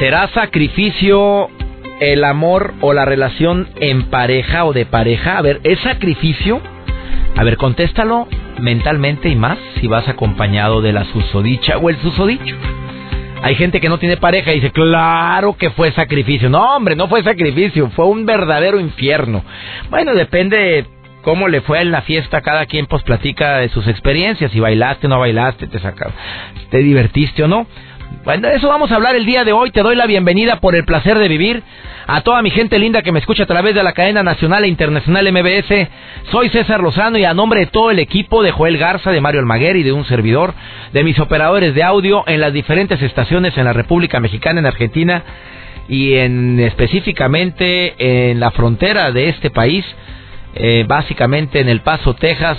¿Será sacrificio el amor o la relación en pareja o de pareja? A ver, ¿es sacrificio? A ver, contéstalo mentalmente y más si vas acompañado de la susodicha o el susodicho. Hay gente que no tiene pareja y dice, claro que fue sacrificio. No, hombre, no fue sacrificio, fue un verdadero infierno. Bueno, depende cómo le fue en la fiesta. Cada quien pues platica de sus experiencias, si bailaste o no bailaste, te, saca, te divertiste o no. Bueno, de eso vamos a hablar el día de hoy. Te doy la bienvenida por el placer de vivir. A toda mi gente linda que me escucha a través de la cadena nacional e internacional MBS. Soy César Lozano y a nombre de todo el equipo de Joel Garza, de Mario Almaguer y de un servidor, de mis operadores de audio en las diferentes estaciones en la República Mexicana, en Argentina y en específicamente en la frontera de este país, eh, básicamente en El Paso, Texas.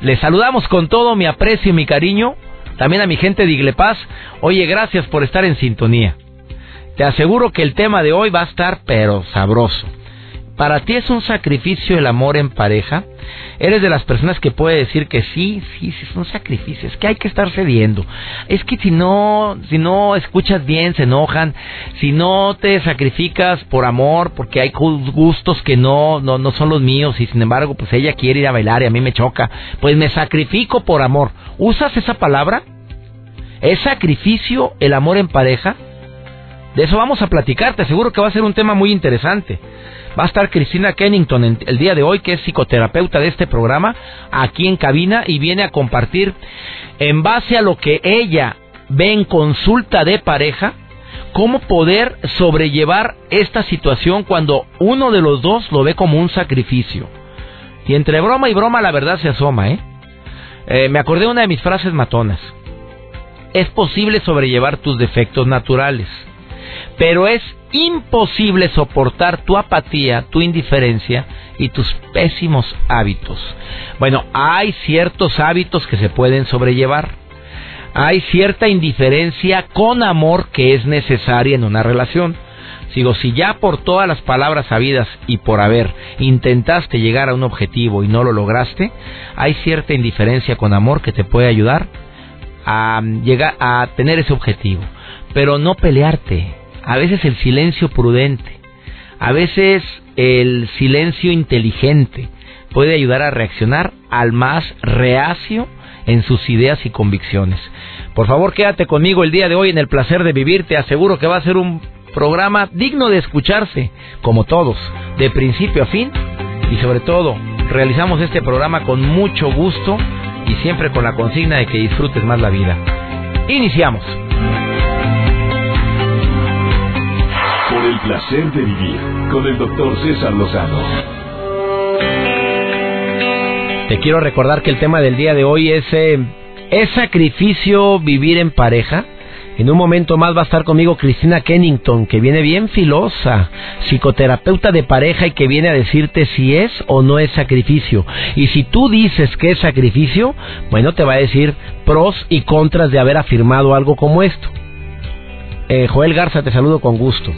Les saludamos con todo mi aprecio y mi cariño también a mi gente de Iglepaz, oye, gracias por estar en sintonía. Te aseguro que el tema de hoy va a estar pero sabroso. ¿Para ti es un sacrificio el amor en pareja? ¿Eres de las personas que puede decir que sí, sí, sí, es un sacrificio? Es que hay que estar cediendo. Es que si no, si no escuchas bien, se enojan. Si no te sacrificas por amor, porque hay gustos que no, no, no son los míos y sin embargo, pues ella quiere ir a bailar y a mí me choca. Pues me sacrifico por amor. ¿Usas esa palabra? ¿Es sacrificio el amor en pareja? De eso vamos a platicar, te aseguro que va a ser un tema muy interesante. Va a estar Cristina Kennington el día de hoy, que es psicoterapeuta de este programa, aquí en cabina y viene a compartir en base a lo que ella ve en consulta de pareja, cómo poder sobrellevar esta situación cuando uno de los dos lo ve como un sacrificio. Y entre broma y broma la verdad se asoma, ¿eh? eh me acordé de una de mis frases matonas. Es posible sobrellevar tus defectos naturales pero es imposible soportar tu apatía, tu indiferencia y tus pésimos hábitos. Bueno, hay ciertos hábitos que se pueden sobrellevar. Hay cierta indiferencia con amor que es necesaria en una relación. Sigo, si ya por todas las palabras sabidas y por haber intentaste llegar a un objetivo y no lo lograste, hay cierta indiferencia con amor que te puede ayudar a llegar a tener ese objetivo. Pero no pelearte, a veces el silencio prudente, a veces el silencio inteligente puede ayudar a reaccionar al más reacio en sus ideas y convicciones. Por favor, quédate conmigo el día de hoy en el placer de vivir. Te aseguro que va a ser un programa digno de escucharse, como todos, de principio a fin. Y sobre todo, realizamos este programa con mucho gusto y siempre con la consigna de que disfrutes más la vida. Iniciamos. El placer de vivir con el doctor César Lozano. Te quiero recordar que el tema del día de hoy es eh, ¿Es sacrificio vivir en pareja? En un momento más va a estar conmigo Cristina Kennington, que viene bien filosa, psicoterapeuta de pareja y que viene a decirte si es o no es sacrificio. Y si tú dices que es sacrificio, bueno, te va a decir pros y contras de haber afirmado algo como esto. Eh, Joel Garza, te saludo con gusto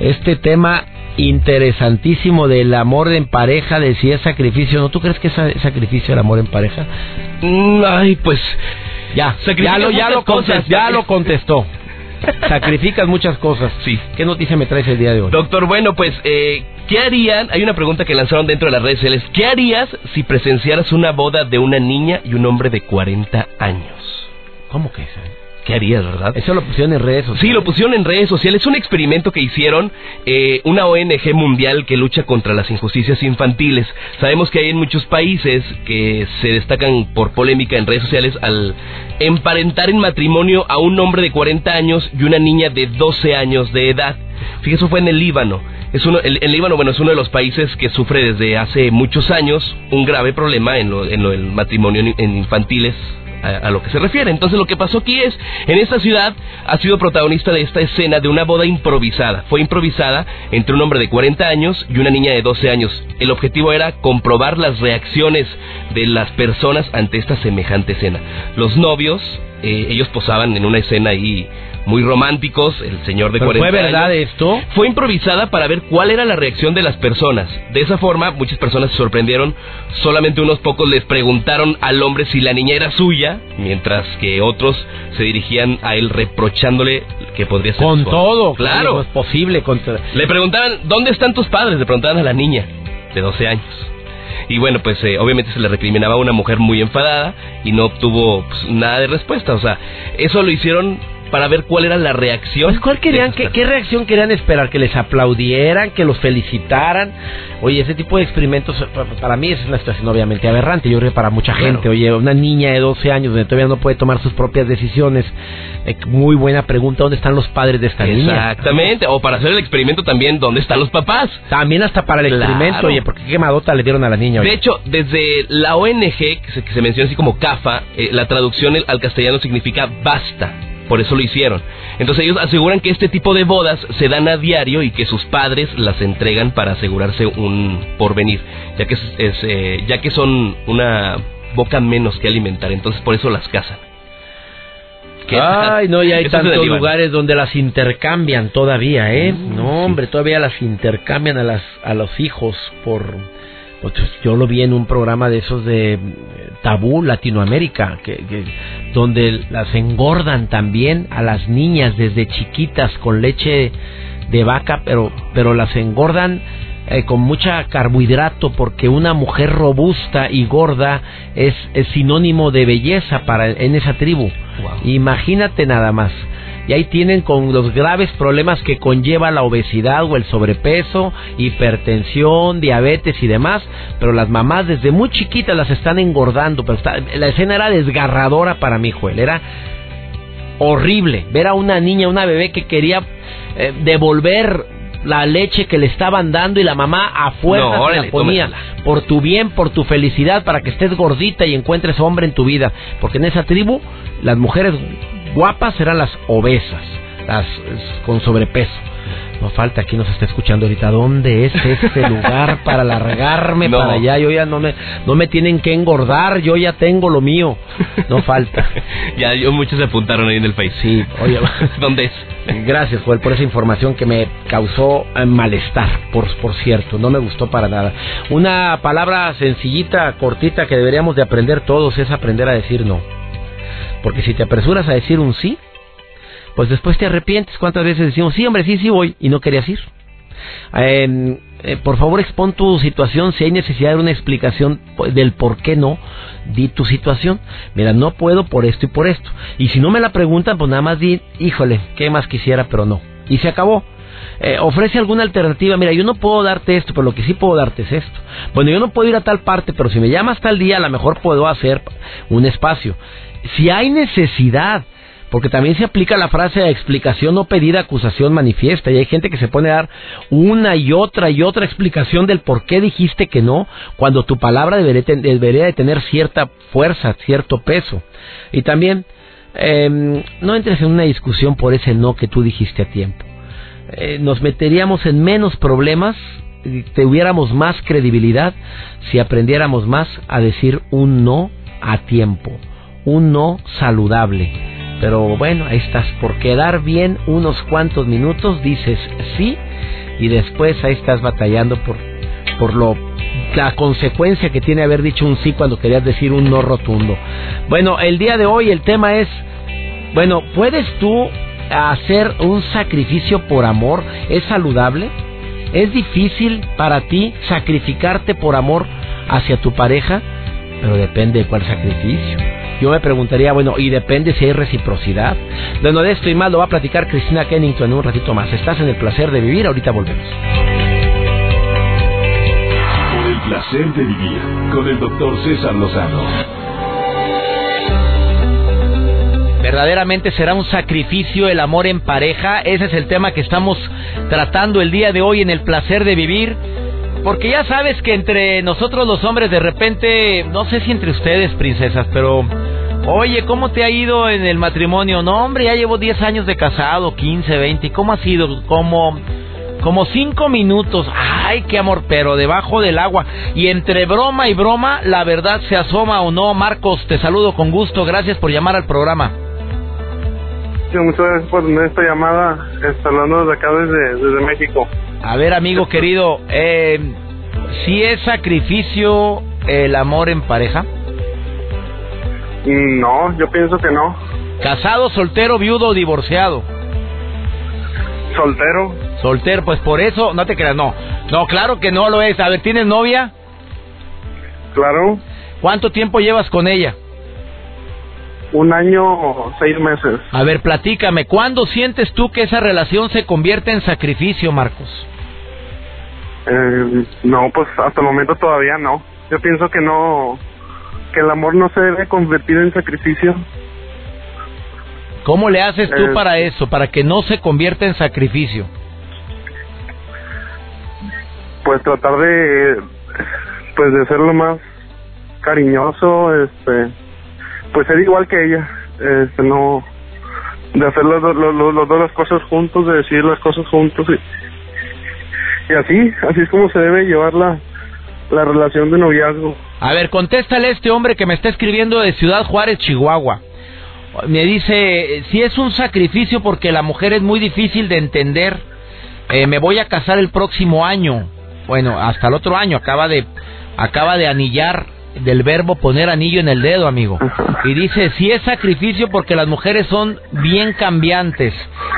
este tema interesantísimo del amor en pareja, de si es sacrificio, ¿no? ¿Tú crees que es sacrificio el amor en pareja? Mm, ay, pues ya, ya lo, ya lo, contestó, ya lo contestó. Sacrificas muchas cosas. Sí. ¿Qué noticia me traes el día de hoy? Doctor, bueno, pues, eh, ¿qué harían? Hay una pregunta que lanzaron dentro de las redes sociales. ¿Qué harías si presenciaras una boda de una niña y un hombre de 40 años? ¿Cómo que es? ¿Qué harías, verdad? Eso lo pusieron en redes sociales. Sí, lo pusieron en redes sociales. Es un experimento que hicieron eh, una ONG mundial que lucha contra las injusticias infantiles. Sabemos que hay en muchos países que se destacan por polémica en redes sociales al emparentar en matrimonio a un hombre de 40 años y una niña de 12 años de edad. Fíjese, eso fue en el Líbano. Es uno, el, Líbano, bueno, es uno de los países que sufre desde hace muchos años un grave problema en lo, en lo del matrimonio en infantiles a, lo que se refiere. Entonces lo que pasó aquí es, en esta ciudad ha sido protagonista de esta escena de una boda improvisada. Fue improvisada entre un hombre de 40 años y una niña de 12 años. El objetivo era comprobar las reacciones de las personas ante esta semejante escena. Los novios, eh, ellos posaban en una escena ahí muy románticos, el señor de 40 ¿Fue verdad esto? Fue improvisada para ver cuál era la reacción de las personas. De esa forma, muchas personas se sorprendieron. Solamente unos pocos les preguntaron al hombre si la niña era suya, mientras que otros se dirigían a él reprochándole que podría ser Con todo, claro. es posible. Le preguntaban, ¿dónde están tus padres? Le preguntaban a la niña de 12 años. Y bueno, pues eh, obviamente se le recriminaba a una mujer muy enfadada y no obtuvo pues, nada de respuesta. O sea, eso lo hicieron para ver cuál era la reacción. Pues, ¿cuál querían, qué, qué, reacción querían esperar? ¿Que les aplaudieran? ¿Que los felicitaran? Oye, ese tipo de experimentos para mí es una situación obviamente aberrante. Yo creo que para mucha gente, oye, una niña de 12 años donde todavía no puede tomar sus propias decisiones. Eh, muy buena pregunta, ¿dónde están los padres de esta niña? Exactamente, o para hacer el experimento también, ¿dónde están los papás? También hasta para el experimento, oye, porque qué quemadota le dieron a la niña. De hecho, desde la ONG, que se, menciona así como CAFA, eh, la traducción al castellano significa basta por eso lo hicieron. Entonces ellos aseguran que este tipo de bodas se dan a diario y que sus padres las entregan para asegurarse un porvenir, ya que, es, eh, ya que son una boca menos que alimentar, entonces por eso las casan. Ay, no, ya hay tantos lugares donde las intercambian todavía, ¿eh? Mm, no, hombre, todavía las intercambian a, las, a los hijos por yo lo vi en un programa de esos de eh, Tabú Latinoamérica, que, donde las engordan también a las niñas desde chiquitas con leche de vaca, pero, pero las engordan eh, con mucha carbohidrato porque una mujer robusta y gorda es, sinónimo de belleza para en esa tribu. Imagínate nada más y ahí tienen con los graves problemas que conlleva la obesidad o el sobrepeso, hipertensión, diabetes y demás, pero las mamás desde muy chiquitas las están engordando, pero la escena era desgarradora para mi Joel, era horrible ver a una niña, una bebé que quería eh, devolver la leche que le estaban dando y la mamá a fuerza la ponía por tu bien, por tu felicidad, para que estés gordita y encuentres hombre en tu vida, porque en esa tribu las mujeres guapas serán las obesas, las con sobrepeso. No falta, aquí nos está escuchando ahorita, ¿dónde es ese lugar para largarme para allá? Yo ya no me, no me tienen que engordar, yo ya tengo lo mío. No falta. ya yo, muchos se apuntaron ahí en el país. Sí, oye. ¿Dónde es? Gracias, Joel, por esa información que me causó eh, malestar, por, por cierto, no me gustó para nada. Una palabra sencillita, cortita, que deberíamos de aprender todos es aprender a decir no. Porque si te apresuras a decir un sí, pues después te arrepientes. ¿Cuántas veces decimos, sí, hombre, sí, sí voy y no querías ir? Eh, por favor, expon tu situación. Si hay necesidad de una explicación del por qué no, di tu situación. Mira, no puedo por esto y por esto. Y si no me la preguntan, pues nada más di, híjole, qué más quisiera, pero no. Y se acabó. Eh, ofrece alguna alternativa. Mira, yo no puedo darte esto, pero lo que sí puedo darte es esto. Bueno, yo no puedo ir a tal parte, pero si me llamas tal día, a lo mejor puedo hacer un espacio si hay necesidad, porque también se aplica la frase de explicación no pedida, acusación manifiesta, y hay gente que se pone a dar una y otra y otra explicación del por qué dijiste que no, cuando tu palabra debería, de tener cierta fuerza, cierto peso. Y también, em, no entres en una discusión por ese no que tú dijiste a tiempo. Eh, nos meteríamos en menos problemas tuviéramos más credibilidad si aprendiéramos más a decir un no a tiempo un no saludable. Pero bueno, ahí estás, por quedar bien unos cuantos minutos dices sí y después ahí estás batallando por, por lo la consecuencia que tiene haber dicho un sí cuando querías decir un no rotundo. Bueno, el día de hoy el tema es, bueno, ¿puedes tú hacer un sacrificio por amor? ¿Es saludable? ¿Es difícil para ti sacrificarte por amor hacia tu pareja? Pero depende de cuál sacrificio. Yo me preguntaría, bueno, y depende si hay reciprocidad. Bueno, de esto y más lo va a platicar Cristina Kennington en un ratito más. Estás en el placer de vivir, ahorita volvemos. Por el placer de vivir con el doctor César Lozano. ¿Verdaderamente será un sacrificio el amor en pareja? Ese es el tema que estamos tratando el día de hoy en el placer de vivir. Porque ya sabes que entre nosotros los hombres de repente, no sé si entre ustedes, princesas, pero Oye, ¿cómo te ha ido en el matrimonio? No, hombre, ya llevo 10 años de casado, 15, 20. ¿Cómo ha sido? Como como cinco minutos. Ay, qué amor, pero debajo del agua. Y entre broma y broma, la verdad se asoma o no. Marcos, te saludo con gusto. Gracias por llamar al programa. Muchas gracias por esta llamada. Está hablando desde acá, desde, desde México. A ver, amigo querido, eh, ¿si es sacrificio el amor en pareja? No, yo pienso que no. ¿Casado, soltero, viudo o divorciado? Soltero. Soltero, pues por eso, no te creas, no. No, claro que no lo es. A ver, ¿tienes novia? Claro. ¿Cuánto tiempo llevas con ella? Un año, seis meses. A ver, platícame, ¿cuándo sientes tú que esa relación se convierte en sacrificio, Marcos? Eh, no, pues hasta el momento todavía no. Yo pienso que no, que el amor no se debe convertir en sacrificio. ¿Cómo le haces tú Eh, para eso, para que no se convierta en sacrificio? Pues tratar de, pues de ser lo más cariñoso, este, pues ser igual que ella, este, no, de hacer las dos los, los- los dos las cosas juntos, de decir las cosas juntos y, y así, así es como se debe llevar la, la relación de noviazgo. A ver, contéstale a este hombre que me está escribiendo de Ciudad Juárez, Chihuahua. Me dice, si es un sacrificio porque la mujer es muy difícil de entender, eh, me voy a casar el próximo año. Bueno, hasta el otro año, acaba de, acaba de anillar del verbo poner anillo en el dedo, amigo. Y dice, si es sacrificio porque las mujeres son bien cambiantes.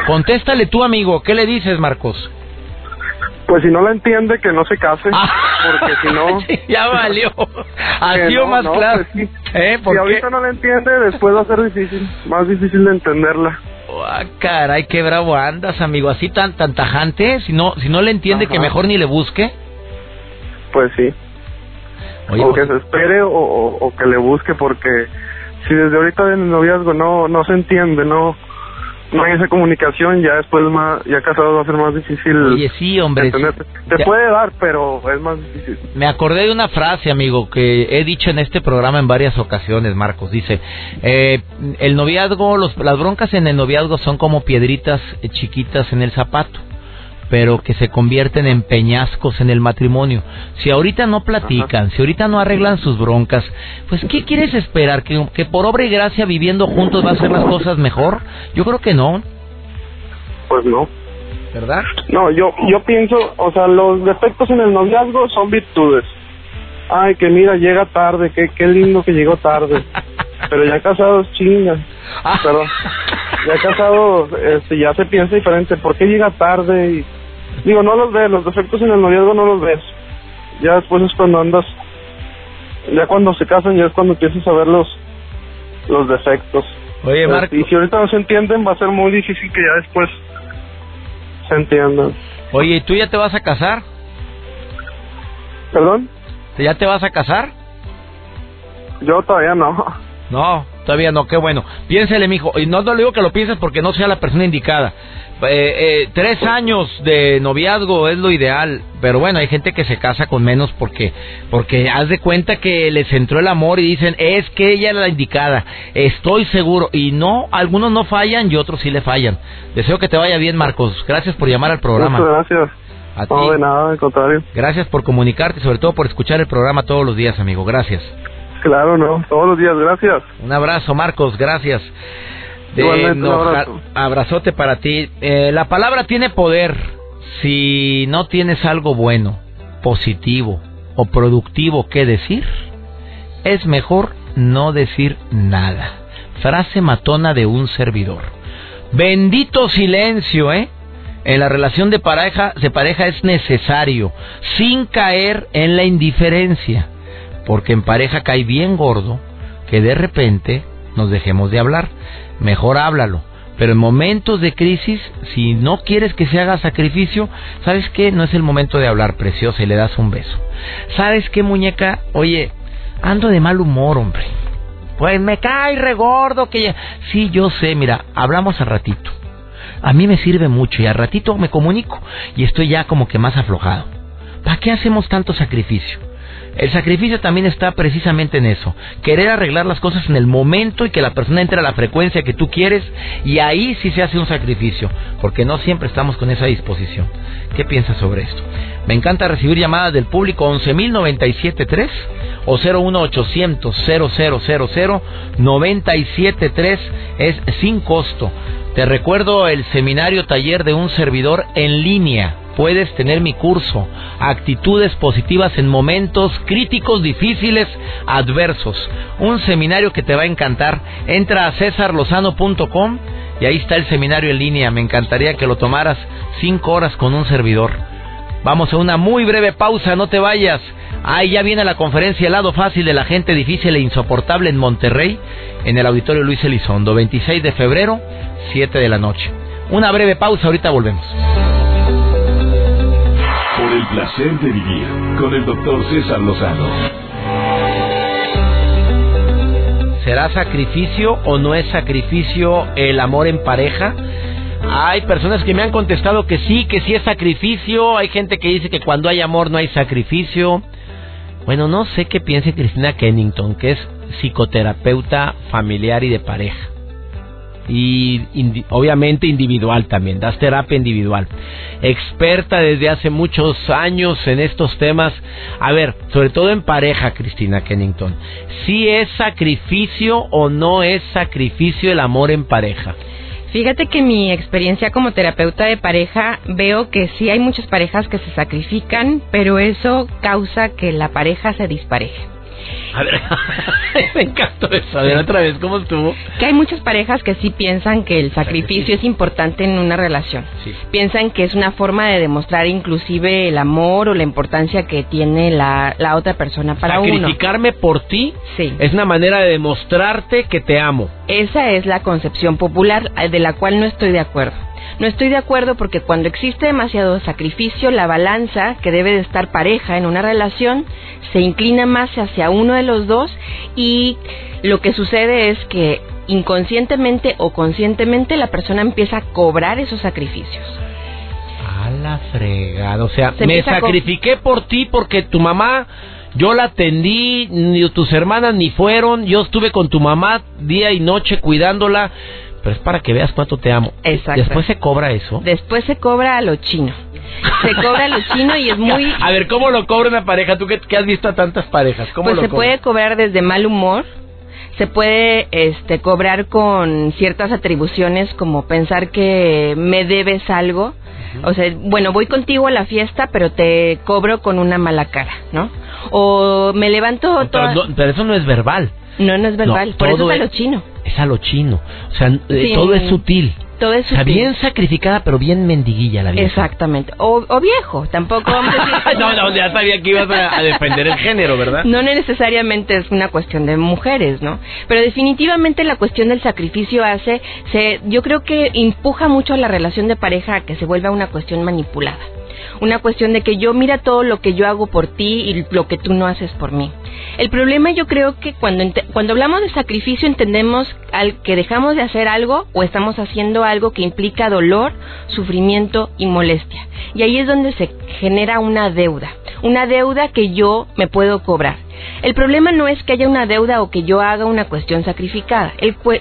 Contéstale tú, amigo, ¿qué le dices, Marcos? Pues si no la entiende, que no se case, porque si no... Ya valió. Así o más no, claro. pues sí. ¿Eh? ¿Por si qué? ahorita no la entiende, después va a ser difícil, más difícil de entenderla. Ah, caray, qué bravo andas, amigo. Así tan, tan tajante. Si no, si no le entiende, Ajá. que mejor ni le busque. Pues sí. Oye, o pues, que se espere o, o- o que le busque porque si desde ahorita en el noviazgo no no se entiende no no hay esa comunicación ya después más ya casado va a ser más difícil oye, sí, hombre. entender. te Ya- puede dar pero es más difícil Me acordé de una frase, amigo, que he dicho en este programa en varias ocasiones, Marcos. Dice, eh, el noviazgo, los, las broncas en el noviazgo son como piedritas eh, chiquitas en el zapato, pero que se convierten en peñascos en el matrimonio. Si ahorita no platican, si ahorita no arreglan sus broncas, pues ¿qué quieres esperar? ¿Que, que por obra y gracia viviendo juntos va a hacer las cosas mejor? Yo creo que no, pues no. ¿verdad? no yo yo pienso o sea los defectos en el noviazgo son virtudes. Ay que mira llega tarde qué qué lindo que llegó tarde. Pero ya casados chingan perdón. Ya casados este ya se piensa diferente. Por qué llega tarde y digo no los ves los defectos en el noviazgo no los ves ya después es cuando andas ya cuando se casan ya es cuando empiezas a ver los los defectos Oye, Este, Marco. y si ahorita no se entienden va a ser muy difícil que ya después se entiendan Oye, ¿y tú ya te vas a casar? perdón ¿Ya te vas a casar? yo todavía no No, todavía no, qué bueno. Piénsele, mijo. Y no, no le digo que lo pienses porque no sea la persona indicada. Eh, eh, tres años de noviazgo es lo ideal, pero bueno, hay gente que se casa con menos porque, porque haz de cuenta que les entró el amor y dicen, es que ella es la indicada, estoy seguro. Y no, algunos no fallan y otros sí le fallan. Deseo que te vaya bien, Marcos. Gracias por llamar al programa. muchas gracias A ti. no de nada al contrario Gracias por comunicarte y sobre todo por escuchar el programa todos los días, amigo. Gracias. claro no todos los días gracias Un abrazo, Marcos, gracias. De abrazote para ti. Eh, la palabra tiene poder. Si no tienes algo bueno, positivo o productivo que decir, es mejor no decir nada. Frase matona de un servidor. Bendito silencio, ¿eh? En la relación de pareja, de pareja es necesario, sin caer en la indiferencia, porque en pareja cae bien gordo que de repente nos dejemos de hablar. Mejor háblalo. Pero en momentos de crisis, si no quieres que se haga sacrificio, ¿sabes qué? No es el momento de hablar, preciosa, y le das un beso. ¿Sabes qué, muñeca? Oye, ando de mal humor, hombre. Pues me cae regordo que ya... Sí, yo sé, mira, hablamos al ratito. A mí me sirve mucho y al ratito me comunico y estoy ya como que más aflojado. ¿Para qué hacemos tanto sacrificio? El sacrificio también está precisamente en eso. Querer arreglar las cosas en el momento y que la persona entre a la frecuencia que tú quieres y ahí sí se hace un sacrificio, porque no siempre estamos con esa disposición. ¿Qué piensas sobre esto? Me encanta recibir llamadas del público 11.097.3 o 01800 000 973 es sin costo. Te recuerdo el seminario taller de un servidor en línea puedes tener mi curso, actitudes positivas en momentos críticos, difíciles, adversos. Un seminario que te va a encantar. Entra a cesarlozano.com y ahí está el seminario en línea. Me encantaría que lo tomaras cinco horas con un servidor. Vamos a una muy breve pausa, no te vayas. Ahí ya viene la conferencia El lado fácil de la gente difícil e insoportable en Monterrey, en el auditorio Luis Elizondo, 26 de febrero, 7 de la noche. Una breve pausa, ahorita volvemos placer de vivir con el doctor César Lozano. ¿Será sacrificio o no es sacrificio el amor en pareja? Hay personas que me han contestado que sí, que sí es sacrificio. Hay gente que dice que cuando hay amor no hay sacrificio. Bueno, no sé qué piense Cristina Kennington, que es psicoterapeuta familiar y de pareja y obviamente individual también, das terapia individual. Experta desde hace muchos años en estos temas. A ver, sobre todo en pareja, Cristina Kennington. ¿Si es sacrificio o no es sacrificio el amor en pareja? Fíjate que mi experiencia como terapeuta de pareja veo que sí hay muchas parejas que se sacrifican, pero eso causa que la pareja se dispareje. A ver, me encantó eso. A ver, otra vez, ¿cómo estuvo? Que hay muchas parejas que sí piensan que el sacrificio es importante en una relación. Piensan que es una forma de demostrar inclusive el amor o la importancia que tiene la, la otra persona para uno. Sacrificarme por ti sí. es una manera de demostrarte que te amo. Esa es la concepción popular eh, de la cual no estoy de acuerdo. No estoy de acuerdo porque cuando existe demasiado sacrificio, la balanza que debe de estar pareja en una relación se inclina más hacia uno de los dos y lo que sucede es que inconscientemente o conscientemente la persona empieza a cobrar esos sacrificios. A la fregada, o sea, me sacrifiqué por ti porque tu mamá yo la atendí, ni tus hermanas ni fueron, yo estuve con tu mamá día y noche cuidándola pero es para que veas cuánto te amo. Exacto. Después se cobra eso. Después se cobra a lo chino. Se cobra a lo chino y es muy... A ver, ¿cómo lo cobra una pareja? Tú que, has visto a tantas parejas, ¿cómo pues se puede cobrar desde mal humor, se puede este, cobrar con ciertas atribuciones como pensar que me debes algo. O sea, bueno, voy contigo a la fiesta, pero te cobro con una mala cara, ¿no? O me levanto... Pero, pero eso no es verbal. No, no es verbal, por eso es a lo chino. Es a lo chino. O sea, eh, todo es sutil. Todo es sutil. O sea, bien sacrificada, pero bien mendiguilla la vida. Exactamente. O, viejo, tampoco vamos a decir... no, no, ya sabía que ibas a, defender el género, ¿verdad? No necesariamente es una cuestión de mujeres, ¿no? Pero definitivamente la cuestión del sacrificio hace... Se, yo creo que empuja mucho a la relación de pareja a que se vuelva una cuestión manipulada una cuestión de que yo mira todo lo que yo hago por ti y lo que tú no haces por mí. El problema yo creo que cuando, cuando hablamos de sacrificio entendemos al que dejamos de hacer algo o estamos haciendo algo que implica dolor, sufrimiento y molestia. Y ahí es donde se genera una deuda, una deuda que yo me puedo cobrar. El problema no es que haya una deuda o que yo haga una cuestión sacrificada.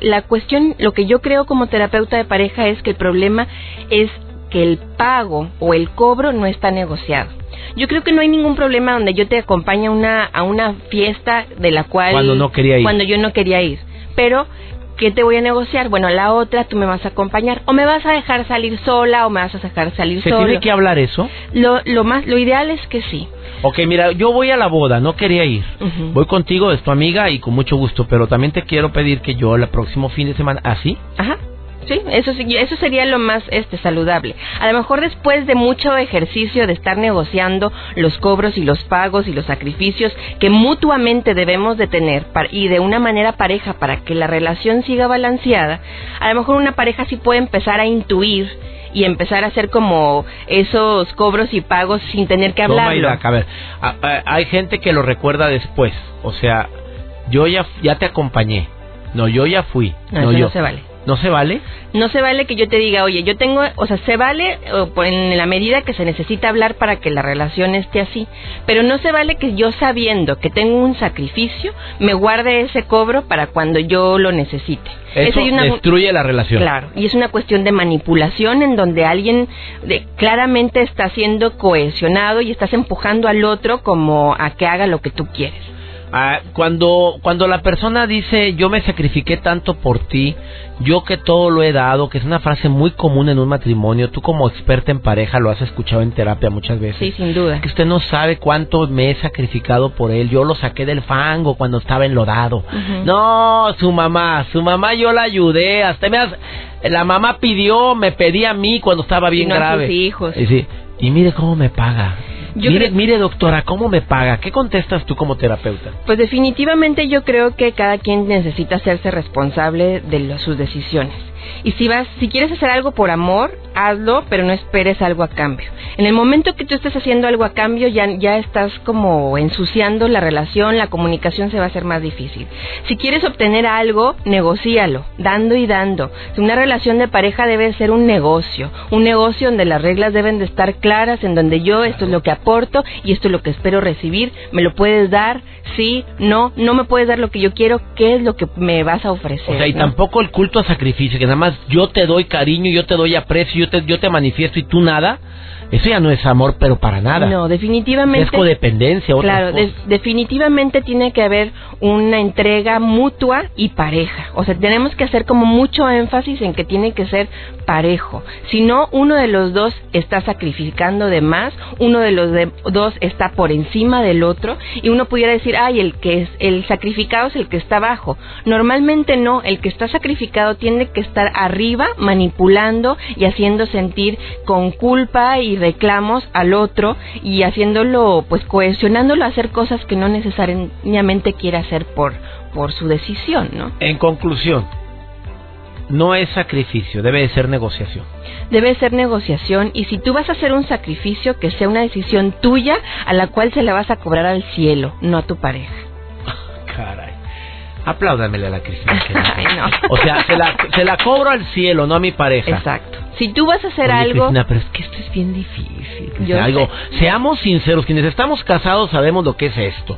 la cuestión, lo que yo creo como terapeuta de pareja es que el problema es que el pago o el cobro no está negociado. Yo creo que no hay ningún problema donde yo te acompañe a una, a una fiesta de la cual... Cuando no quería ir. Cuando yo no quería ir. Pero ¿qué te voy a negociar? Bueno, la otra tú me vas a acompañar o me vas a dejar salir sola o me vas a dejar salir ¿Se ¿Se tiene que hablar eso? Lo, lo más lo ideal es que sí. Ok, mira, yo voy a la boda, no quería ir. Voy contigo, es tu amiga y con mucho gusto, pero también te quiero pedir que yo el próximo fin de semana, ¿así? Ajá. Sí, eso, eso sería lo más este, saludable. A lo mejor después de mucho ejercicio de estar negociando los cobros y los pagos y los sacrificios que mutuamente debemos de tener y de una manera pareja para que la relación siga balanceada, a lo mejor una pareja sí puede empezar a intuir y empezar a hacer como esos cobros y pagos sin tener que hablarlo. a ver, hay gente que lo recuerda después, o sea, yo ya, ya te acompañé, no, yo ya fui, no, no yo. No se vale ¿No se vale? No se vale que yo te diga, oye, yo tengo, o sea, se vale en la medida que se necesita hablar para que la relación esté así, pero no se vale que yo sabiendo que tengo un sacrificio, me guarde ese cobro para cuando yo lo necesite. Eso destruye la relación. Claro, y es una cuestión de manipulación en donde alguien de, claramente está siendo cohesionado y estás empujando al otro como a que haga lo que tú quieres. Ah, cuando, cuando la persona dice yo me sacrifiqué tanto por ti, yo que todo lo he dado, que es una frase muy común en un matrimonio, tú como experta en pareja lo has escuchado en terapia muchas veces. Sí, sin duda. Que usted no sabe cuánto me he sacrificado por él, yo lo saqué del fango cuando estaba enlodado. No, su mamá, su mamá yo la ayudé, hasta me la mamá pidió, me pedía a mí cuando estaba bien grave. hijos. Y, y mire cómo me paga mire, mire, doctora, ¿cómo me paga? ¿Qué contestas tú como terapeuta? Pues definitivamente yo creo que cada quien necesita hacerse responsable de sus decisiones. Y si vas, si quieres hacer algo por amor, hazlo, pero no esperes algo a cambio. En el momento que tú estés haciendo algo a cambio, ya, ya estás como ensuciando la relación, la comunicación se va a hacer más difícil. Si quieres obtener algo, negocíalo, dando y dando. Una relación de pareja debe ser un negocio, un negocio donde las reglas deben de estar claras, en donde yo esto es lo que aporto y esto es lo que espero recibir, me lo puedes dar, sí, no, no me puedes dar lo que yo quiero, ¿qué es lo que me vas a ofrecer? O sea, y tampoco el culto a sacrificio, que nada más yo te doy cariño, yo te doy aprecio, yo te, yo te manifiesto y tú nada. Eso ya no es amor, pero para nada. No, definitivamente. Es codependencia. Claro, definitivamente tiene que haber una entrega mutua y pareja. O sea, tenemos que hacer como mucho énfasis en que tiene que ser parejo. Si no, uno de los dos está sacrificando de más, uno de los dos está por encima del otro y uno pudiera decir, ay, el que es el sacrificado es el que está abajo. Normalmente no, el que está sacrificado tiene que estar arriba manipulando y haciendo sentir con culpa y reclamos al otro y haciéndolo, pues cohesionándolo a hacer cosas que no necesariamente quiere hacer por, por su decisión, ¿no? En conclusión, no es sacrificio, debe ser negociación. Debe ser negociación y si tú vas a hacer un sacrificio, que sea una decisión tuya a la cual se la vas a cobrar al cielo, no a tu pareja. Caray. Apláudamele a la Cristina. O sea, se la, se la cobro al cielo, no a mi pareja. Exacto. Si tú vas a hacer algo... Cristina, pero es que esto es bien difícil. algo, seamos sinceros, quienes estamos casados sabemos lo que es esto.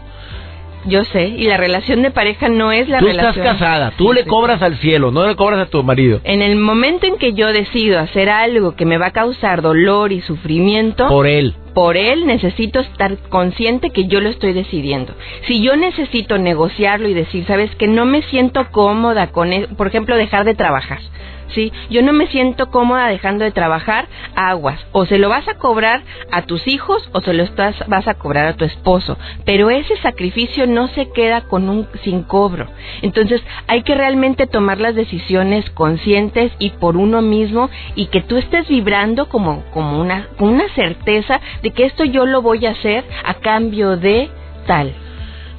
Yo sé, y la relación de pareja no es la relación. Tú estás casada, tú le cobras al cielo, no le cobras a tu marido. En el momento en que yo decido hacer algo que me va a causar dolor y sufrimiento. Por él. Por él necesito estar consciente que yo lo estoy decidiendo. Si yo necesito negociarlo y decir, sabes que no me siento cómoda con, e-", por ejemplo, dejar de trabajar ¿sí? Yo no me siento cómoda dejando de trabajar, aguas. O se lo vas a cobrar a tus hijos o se lo estás, vas a cobrar a tu esposo. Pero ese sacrificio no se queda con un, sin cobro. Entonces hay que realmente tomar las decisiones conscientes y por uno mismo y que tú estés vibrando como, como una, con una certeza de que esto yo lo voy a hacer a cambio de tal.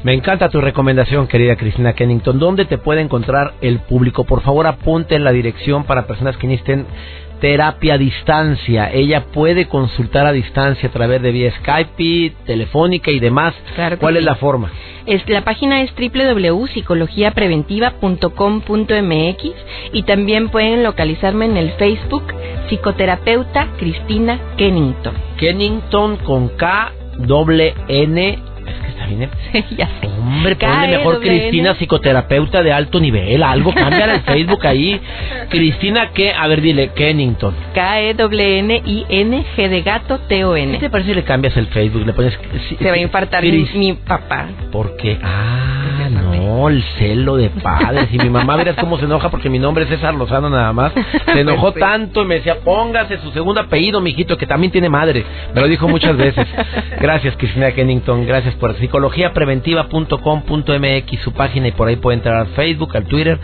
Me encanta tu recomendación, querida Cristina Kennington. ¿Dónde te puede encontrar el público? Por favor, apunte en la dirección para personas que necesiten terapia a distancia. Ella puede consultar a distancia a través de vía Skype, telefónica y demás. ¿Cuál es la forma? Es, la página es www.psicologiapreventiva.com.mx y también pueden localizarme en el Facebook Psicoterapeuta Cristina Kennington. Kennington con K doble N ya Hombre, ponle mejor Cristina, psicoterapeuta de alto nivel. Algo, cambia el Facebook ahí. Cristina, ¿qué? A ver, dile, Kennington. K-E-N-I-N-G de gato T-O-N. ¿Qué te parece si le cambias el Facebook? Le pones. Se va a infartar mi, papá. ¿Por qué? Ah, no, el celo de padres. Y mi mamá, verás cómo se enoja porque mi nombre es César Lozano nada más. Se enojó tanto y me decía, póngase su segundo apellido, mijito, que también tiene madre. Me lo dijo muchas veces. Gracias, Cristina Kennington. Gracias por psicologiapreventiva.com.mx, su página, y por ahí puede entrar al Facebook, al Twitter,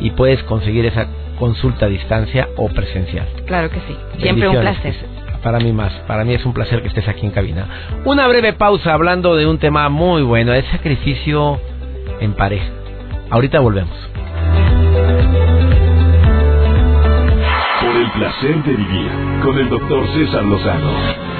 y puedes conseguir esa consulta a distancia o presencial. Claro que sí. Siempre un placer. Para mí más, para mí es un placer que estés aquí en cabina. Una breve pausa hablando de un tema muy bueno, el sacrificio en pareja. Ahorita volvemos. Por el placer de vivir con el doctor César Lozano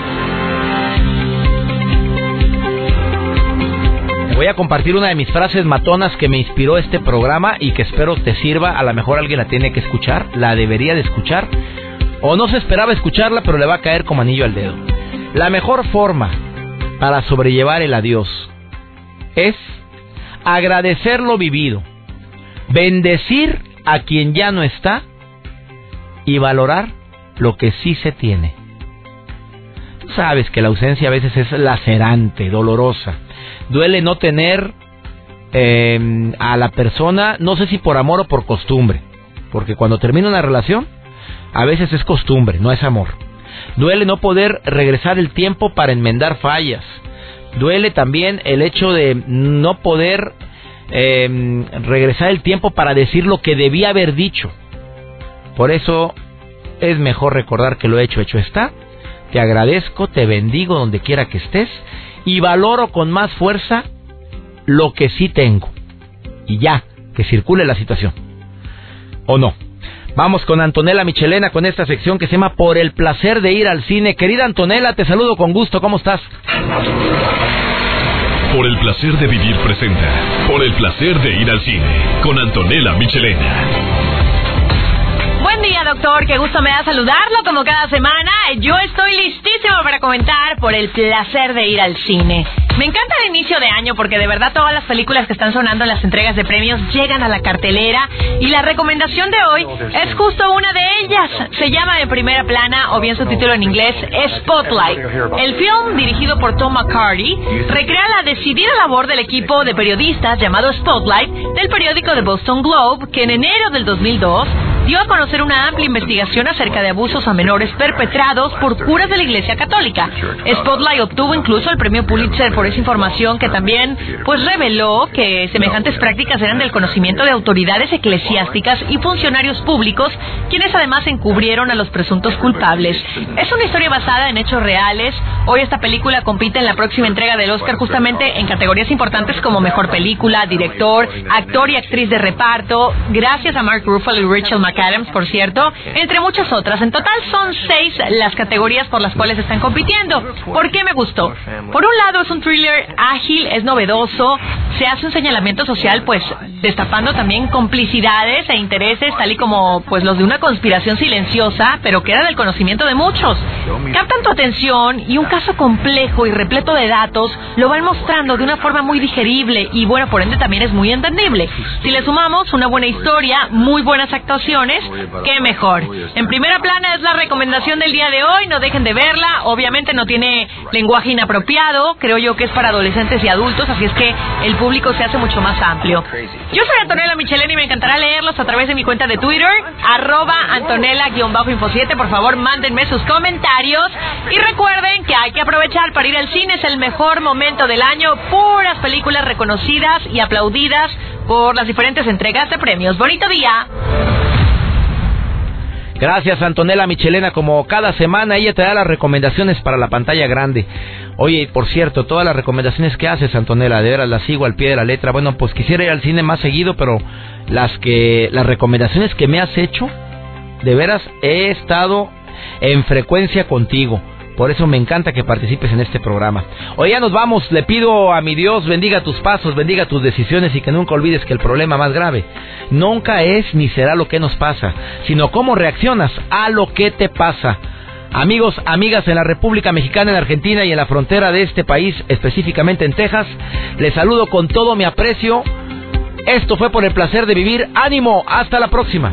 Voy a compartir una de mis frases matonas que me inspiró este programa y que espero te sirva. A lo mejor alguien la tiene que escuchar, la debería de escuchar. O no se esperaba escucharla, pero le va a caer como anillo al dedo. La mejor forma para sobrellevar el adiós es agradecer lo vivido, bendecir a quien ya no está y valorar lo que sí se tiene. Tú sabes que la ausencia a veces es lacerante, dolorosa. Duele no tener em, a la persona, no sé si por amor o por costumbre, porque cuando termina una relación, a veces es costumbre, no es amor. Duele no poder regresar el tiempo para enmendar fallas. Duele también el hecho de no poder em, regresar el tiempo para decir lo que debía haber dicho. Por eso es mejor recordar que lo hecho, hecho está. Te agradezco, te bendigo donde quiera que estés y valoro con más fuerza lo que sí tengo. Y ya, que circule la situación. ¿O no? Vamos con Antonella Michelena con esta sección que se llama Por el placer de ir al cine. Querida Antonella, te saludo con gusto. ¿Cómo estás? Por el placer de vivir presenta. Por el placer de ir al cine con Antonella Michelena. Buen día, doctor. Qué gusto me da saludarlo como cada semana. Yo estoy listísimo para comentar por el placer de ir al cine. Me encanta el inicio de año porque de verdad todas las películas que están sonando en las entregas de premios llegan a la cartelera y la recomendación de hoy es justo una de ellas. Se llama De Primera Plana o bien su título en inglés Spotlight. El film, dirigido por Tom McCarty, recrea la decidida labor del equipo de periodistas llamado Spotlight del periódico The Boston Globe que en enero del 2002 dio a conocer una amplia investigación acerca de abusos a menores perpetrados por curas de la Iglesia Católica. Spotlight obtuvo incluso el premio Pulitzer por esa información que también pues reveló que semejantes prácticas eran del conocimiento de autoridades eclesiásticas y funcionarios públicos, quienes además encubrieron a los presuntos culpables. Es una historia basada en hechos reales. Hoy esta película compite en la próxima entrega del Oscar justamente en categorías importantes como mejor película, director, actor y actriz de reparto, gracias a Mark Ruffalo y Rachel McAdams Adams, por cierto, entre muchas otras. En total son seis las categorías por las cuales están compitiendo. ¿Por qué me gustó? Por un lado es un thriller ágil, es novedoso, se hace un señalamiento social, pues destapando también complicidades e intereses, tal y como pues los de una conspiración silenciosa, pero que era del conocimiento de muchos. Captan tu atención y un caso complejo y repleto de datos lo van mostrando de una forma muy digerible y bueno, por ende también es muy entendible. Si le sumamos una buena historia, muy buenas actuaciones, qué mejor. En primera plana es la recomendación del día de hoy, no dejen de verla. Obviamente no tiene lenguaje inapropiado, creo yo que es para adolescentes y adultos, así es que el público se hace mucho más amplio. Yo soy Antonella Michelena y me encantará leerlos a través de mi cuenta de Twitter, arroba Antonella-info7. Por favor, mándenme sus comentarios y recuerden que hay que aprovechar para ir al cine, es el mejor momento del año, puras películas reconocidas y aplaudidas por las diferentes entregas de premios. Bonito día. Gracias, Antonella Michelena. Como cada semana, ella te da las recomendaciones para la pantalla grande. Oye, por cierto, todas las recomendaciones que haces, Antonella, de veras las sigo al pie de la letra. Bueno, pues quisiera ir al cine más seguido, pero las que las recomendaciones que me has hecho, de veras he estado en frecuencia contigo. Por eso me encanta que participes en este programa. Hoy ya nos vamos. Le pido a mi Dios bendiga tus pasos, bendiga tus decisiones y que nunca olvides que el problema más grave nunca es ni será lo que nos pasa, sino cómo reaccionas a lo que te pasa. Amigos, amigas en la República Mexicana, en Argentina y en la frontera de este país, específicamente en Texas, les saludo con todo mi aprecio. Esto fue por el placer de vivir. Ánimo, hasta la próxima.